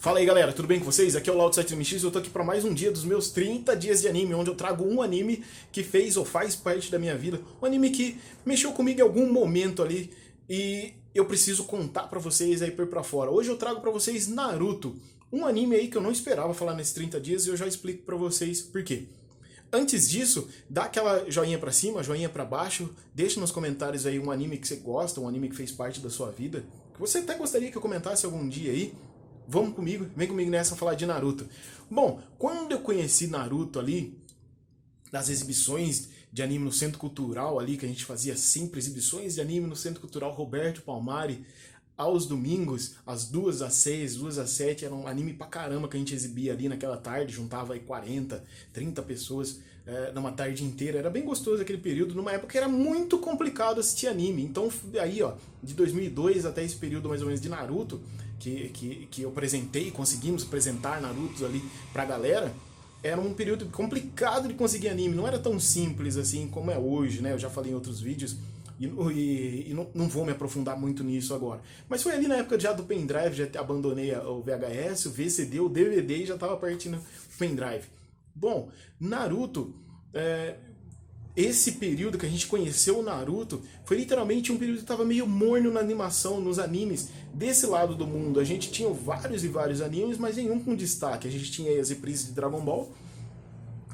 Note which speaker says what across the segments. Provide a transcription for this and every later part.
Speaker 1: Fala aí galera, tudo bem com vocês? Aqui é o Laudo 7MX e eu tô aqui para mais um dia dos meus 30 dias de anime, onde eu trago um anime que fez ou faz parte da minha vida, um anime que mexeu comigo em algum momento ali e eu preciso contar para vocês aí por pra fora. Hoje eu trago para vocês Naruto, um anime aí que eu não esperava falar nesses 30 dias e eu já explico para vocês por quê. Antes disso, dá aquela joinha para cima, joinha para baixo, deixa nos comentários aí um anime que você gosta, um anime que fez parte da sua vida, que você até gostaria que eu comentasse algum dia aí. Vamos comigo, vem comigo nessa falar de Naruto. Bom, quando eu conheci Naruto ali, nas exibições de anime no Centro Cultural ali, que a gente fazia sempre exibições de anime no Centro Cultural Roberto Palmari, aos domingos, às duas às seis, duas às sete, era um anime pra caramba que a gente exibia ali naquela tarde, juntava aí 40, 30 pessoas é, numa tarde inteira. Era bem gostoso aquele período, numa época que era muito complicado assistir anime. Então, aí, ó, de 2002 até esse período mais ou menos de Naruto, que, que, que eu apresentei, conseguimos apresentar Naruto ali pra galera, era um período complicado de conseguir anime, não era tão simples assim como é hoje, né? Eu já falei em outros vídeos e, e, e não, não, vou me aprofundar muito nisso agora. Mas foi ali na época já do pendrive, já abandonei o VHS, o VCD, o DVD e já estava partindo o pendrive. Bom, Naruto, é, esse período que a gente conheceu o Naruto foi literalmente um período que estava meio morno na animação, nos animes. Desse lado do mundo, a gente tinha vários e vários animes, mas nenhum com destaque. A gente tinha as reprises de Dragon Ball,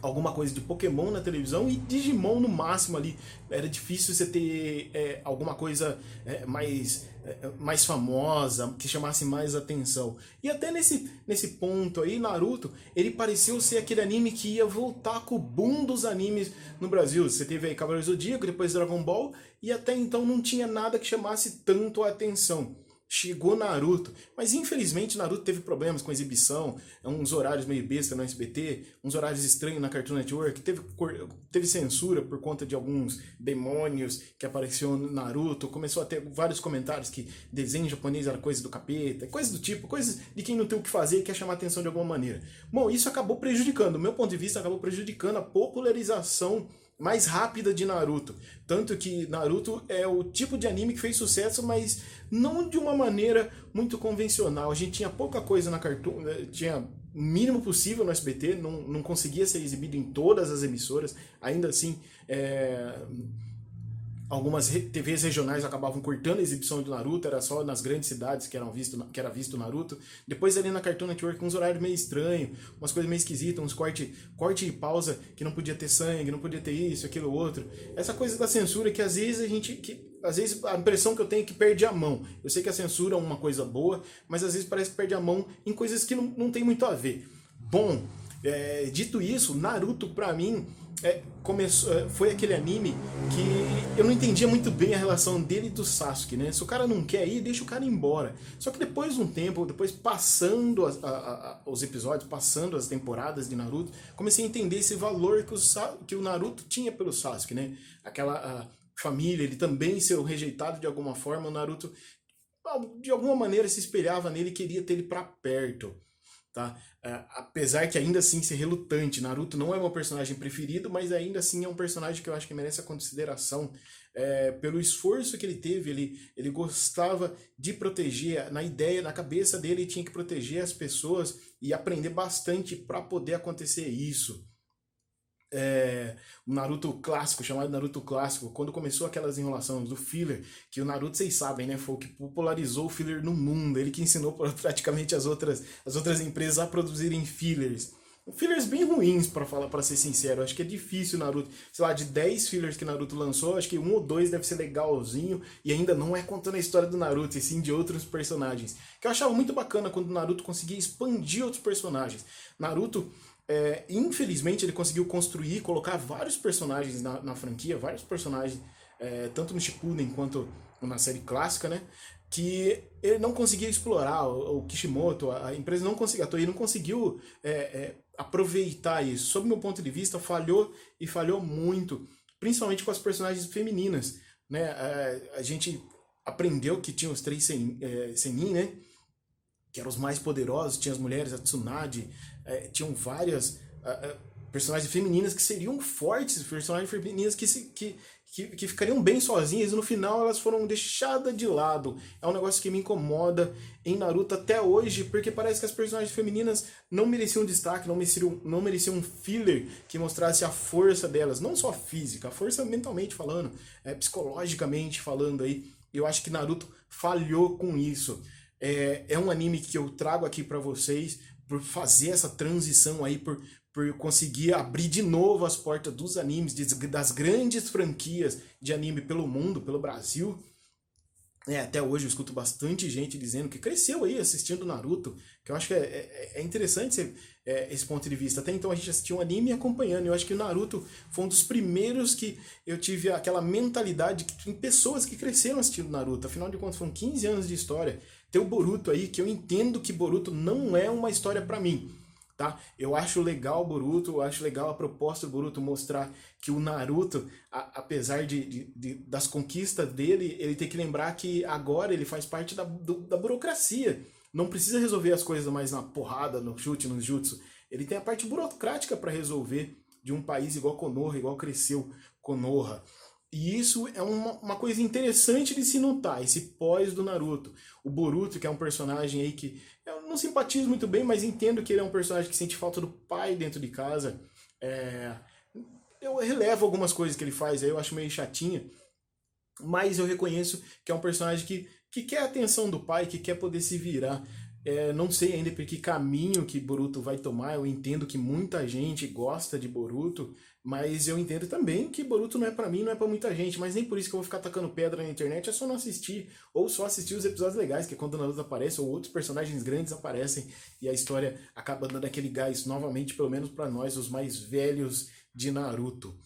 Speaker 1: alguma coisa de Pokémon na televisão e Digimon no máximo ali. Era difícil você ter é, alguma coisa é, mais, é, mais famosa, que chamasse mais atenção. E até nesse, nesse ponto aí, Naruto, ele pareceu ser aquele anime que ia voltar com o boom dos animes no Brasil. Você teve aí Cavaleiro Zodíaco, depois Dragon Ball, e até então não tinha nada que chamasse tanto a atenção chegou Naruto. Mas infelizmente Naruto teve problemas com exibição, uns horários meio besta no SBT, uns horários estranhos na Cartoon Network, teve, teve censura por conta de alguns demônios que apareceu no Naruto, começou a ter vários comentários que desenho japonês era coisa do capeta, coisas do tipo, coisas de quem não tem o que fazer e quer chamar atenção de alguma maneira. Bom, isso acabou prejudicando, do meu ponto de vista, acabou prejudicando a popularização mais rápida de Naruto. Tanto que Naruto é o tipo de anime que fez sucesso, mas não de uma maneira muito convencional. A gente tinha pouca coisa na Cartoon, né, tinha o mínimo possível no SBT, não, não conseguia ser exibido em todas as emissoras, ainda assim. É algumas TVs regionais acabavam cortando a exibição do Naruto, era só nas grandes cidades que, eram visto, que era visto o Naruto. Depois ali na Cartoon Network, uns horários meio estranhos, umas coisas meio esquisitas, uns corte, corte e pausa que não podia ter sangue, não podia ter isso, aquilo, outro. Essa coisa da censura que às vezes a gente... Que, às vezes a impressão que eu tenho é que perde a mão. Eu sei que a censura é uma coisa boa, mas às vezes parece que perde a mão em coisas que não, não tem muito a ver. Bom, é, dito isso, Naruto pra mim é, começou, é, foi aquele anime que eu não entendia muito bem a relação dele e do Sasuke, né? Se o cara não quer ir, deixa o cara ir embora. Só que depois de um tempo, depois passando a, a, a, os episódios, passando as temporadas de Naruto, comecei a entender esse valor que o, que o Naruto tinha pelo Sasuke, né? Aquela família, ele também ser rejeitado de alguma forma, o Naruto de alguma maneira se espelhava nele e queria ter ele para perto. Tá? É, apesar que ainda assim ser relutante, Naruto não é meu personagem preferido, mas ainda assim é um personagem que eu acho que merece a consideração é, pelo esforço que ele teve. Ele, ele gostava de proteger, na ideia, na cabeça dele, ele tinha que proteger as pessoas e aprender bastante para poder acontecer isso é, o Naruto clássico, chamado Naruto clássico, quando começou aquelas enrolações do filler, que o Naruto, vocês sabem, né, foi o que popularizou o filler no mundo, ele que ensinou praticamente as outras, as outras empresas a produzirem fillers. Fillers bem ruins, para falar, para ser sincero. Acho que é difícil Naruto. Sei lá, de 10 fillers que Naruto lançou, acho que um ou dois deve ser legalzinho. E ainda não é contando a história do Naruto, e sim de outros personagens. Que eu achava muito bacana quando o Naruto conseguia expandir outros personagens. Naruto é, infelizmente ele conseguiu construir, colocar vários personagens na, na franquia, vários personagens, é, tanto no Shippuden quanto na série clássica, né? Que ele não conseguia explorar, o, o Kishimoto, a, a, empresa não conseguiu, a Toei não conseguiu é, é, aproveitar isso. Sob meu ponto de vista, falhou e falhou muito, principalmente com as personagens femininas, né? A, é, a gente aprendeu que tinha os três sen, é, Senin, né? Que eram os mais poderosos, tinha as mulheres, a Tsunade, é, tinham várias uh, uh, personagens femininas que seriam fortes, personagens femininas que, se, que, que, que ficariam bem sozinhas e no final elas foram deixadas de lado. É um negócio que me incomoda em Naruto até hoje, porque parece que as personagens femininas não mereciam destaque, não mereciam, não mereciam um filler que mostrasse a força delas, não só física, a força mentalmente falando, é, psicologicamente falando aí. Eu acho que Naruto falhou com isso. É, é um anime que eu trago aqui para vocês por fazer essa transição aí, por, por conseguir abrir de novo as portas dos animes, das grandes franquias de anime pelo mundo, pelo Brasil. É, até hoje eu escuto bastante gente dizendo que cresceu aí assistindo Naruto, que eu acho que é, é, é interessante esse, é, esse ponto de vista. Até então a gente assistia um anime acompanhando, eu acho que o Naruto foi um dos primeiros que eu tive aquela mentalidade que tem pessoas que cresceram assistindo Naruto, afinal de contas foram 15 anos de história. Tem o Boruto aí, que eu entendo que Boruto não é uma história para mim tá? Eu acho legal o Boruto, eu acho legal a proposta do Boruto mostrar que o Naruto, a, apesar de, de, de, das conquistas dele, ele tem que lembrar que agora ele faz parte da, do, da burocracia. Não precisa resolver as coisas mais na porrada, no chute, no jutsu. Ele tem a parte burocrática para resolver de um país igual Konoha, igual cresceu Konoha. E isso é uma, uma coisa interessante de se notar, esse pós do Naruto. O Boruto, que é um personagem aí que eu não simpatizo muito bem, mas entendo que ele é um personagem que sente falta do pai dentro de casa. É... Eu relevo algumas coisas que ele faz aí, eu acho meio chatinha. Mas eu reconheço que é um personagem que, que quer a atenção do pai, que quer poder se virar. É, não sei ainda por que caminho que Boruto vai tomar. Eu entendo que muita gente gosta de Boruto, mas eu entendo também que Boruto não é para mim, não é para muita gente. Mas nem por isso que eu vou ficar tacando pedra na internet. É só não assistir ou só assistir os episódios legais, que é quando o Naruto aparece ou outros personagens grandes aparecem e a história acaba dando aquele gás novamente, pelo menos para nós, os mais velhos de Naruto,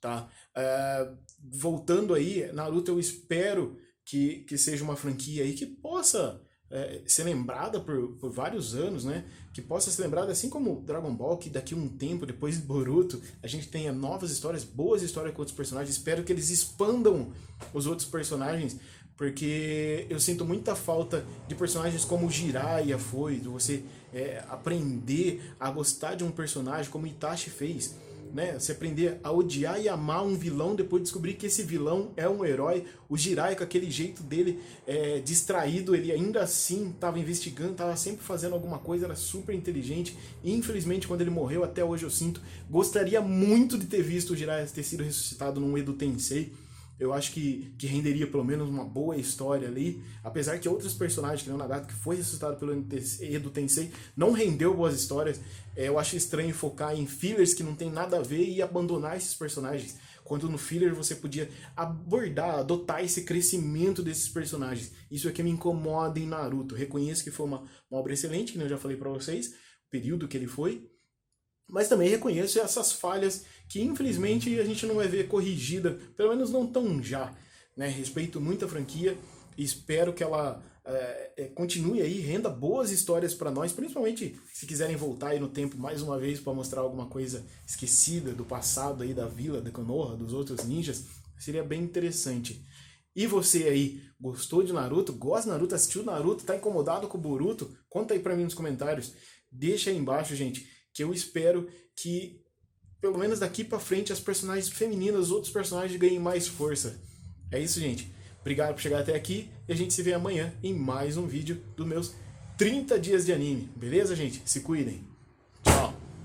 Speaker 1: tá? Uh, voltando aí, Naruto eu espero que, que seja uma franquia aí que possa é, ser lembrada por, por vários anos, né? Que possa ser lembrada assim como Dragon Ball, que daqui a um tempo, depois de Boruto, a gente tenha novas histórias, boas histórias com outros personagens. Espero que eles expandam os outros personagens, porque eu sinto muita falta de personagens como Jiraiya foi, de você é, aprender a gostar de um personagem como Itachi fez né? Aprender a odiar e amar um vilão, depois descobrir que esse vilão é um herói. O Jirai, com aquele jeito dele é, distraído, ele ainda assim estava investigando, estava sempre fazendo alguma coisa, era super inteligente. E, infelizmente, quando ele morreu, até hoje eu sinto, gostaria muito de ter visto o Jirai ter sido ressuscitado num Edo Tensei eu acho que, que renderia pelo menos uma boa história ali. Apesar que outros personagens, que o Nagato, que foi ressuscitado pelo Edo Tensei, não rendeu boas histórias. É, eu acho estranho focar em fillers que não tem nada a ver e abandonar esses personagens. Quando no filler você podia abordar, adotar esse crescimento desses personagens. Isso é que me incomoda em Naruto. Reconheço que foi uma, uma obra excelente, que eu já falei para vocês, o período que ele foi. Mas também reconheço essas falhas que infelizmente a gente não vai ver corrigida, pelo menos não tão já. Né? Respeito muito a franquia e espero que ela é, continue aí, renda boas histórias para nós, principalmente se quiserem voltar aí no tempo mais uma vez para mostrar alguma coisa esquecida do passado aí da vila, da Konoha, dos outros ninjas, seria bem interessante. E você aí, gostou de Naruto? Gosta de Naruto? Assistiu Naruto? Tá incomodado com o Boruto? Conta aí pra mim nos comentários. Deixa aí embaixo, gente, que eu espero que pelo menos daqui para frente, as personagens femininas, os outros personagens ganhem mais força. É isso, gente. Obrigado por chegar até aqui e a gente se vê amanhã em mais um vídeo dos meus 30 dias de anime. Beleza, gente? Se cuidem.